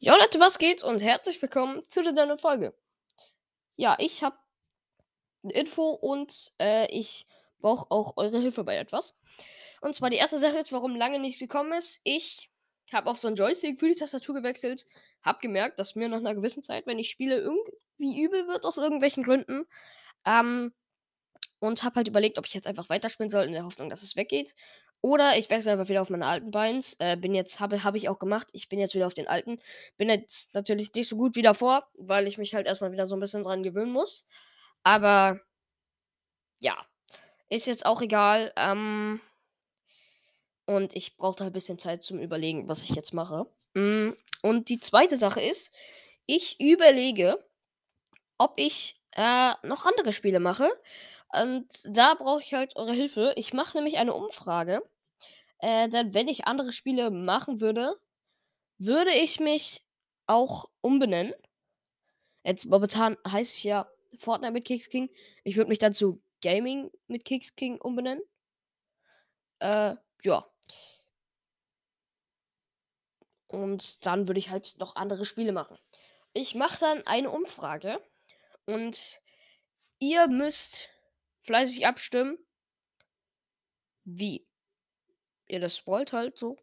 Jo Leute, was geht und herzlich willkommen zu dieser neuen Folge. Ja, ich habe eine Info und äh, ich brauche auch eure Hilfe bei etwas. Und zwar die erste Sache ist, warum lange nichts gekommen ist. Ich habe auf so einen Joystick für die Tastatur gewechselt, habe gemerkt, dass mir nach einer gewissen Zeit, wenn ich spiele, irgendwie übel wird aus irgendwelchen Gründen. Ähm, und habe halt überlegt, ob ich jetzt einfach weiterspielen soll, in der Hoffnung, dass es weggeht. Oder ich wechsle einfach wieder auf meine alten Beins. Äh, bin jetzt, habe habe ich auch gemacht. Ich bin jetzt wieder auf den alten. Bin jetzt natürlich nicht so gut wie davor, weil ich mich halt erstmal wieder so ein bisschen dran gewöhnen muss. Aber ja, ist jetzt auch egal. Ähm, und ich brauchte ein bisschen Zeit zum Überlegen, was ich jetzt mache. Mm, Und die zweite Sache ist, ich überlege, ob ich äh, noch andere Spiele mache. Und da brauche ich halt eure Hilfe. Ich mache nämlich eine Umfrage. Äh, denn wenn ich andere Spiele machen würde, würde ich mich auch umbenennen. Jetzt momentan heißt ich ja Fortnite mit Kicks King. Ich würde mich dann zu Gaming mit Kicks King umbenennen. Äh, ja. Und dann würde ich halt noch andere Spiele machen. Ich mache dann eine Umfrage und ihr müsst fleißig abstimmen, wie ihr das wollt halt so.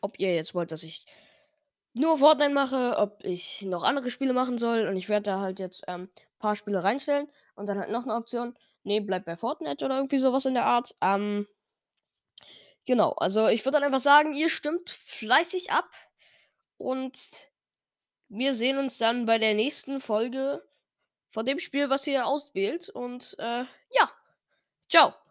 Ob ihr jetzt wollt, dass ich nur Fortnite mache, ob ich noch andere Spiele machen soll. Und ich werde da halt jetzt ein ähm, paar Spiele reinstellen und dann halt noch eine Option. Nee, bleibt bei Fortnite oder irgendwie sowas in der Art. Ähm, genau, also ich würde dann einfach sagen, ihr stimmt fleißig ab. Und wir sehen uns dann bei der nächsten Folge von dem Spiel, was ihr auswählt. Und äh, ja, ciao.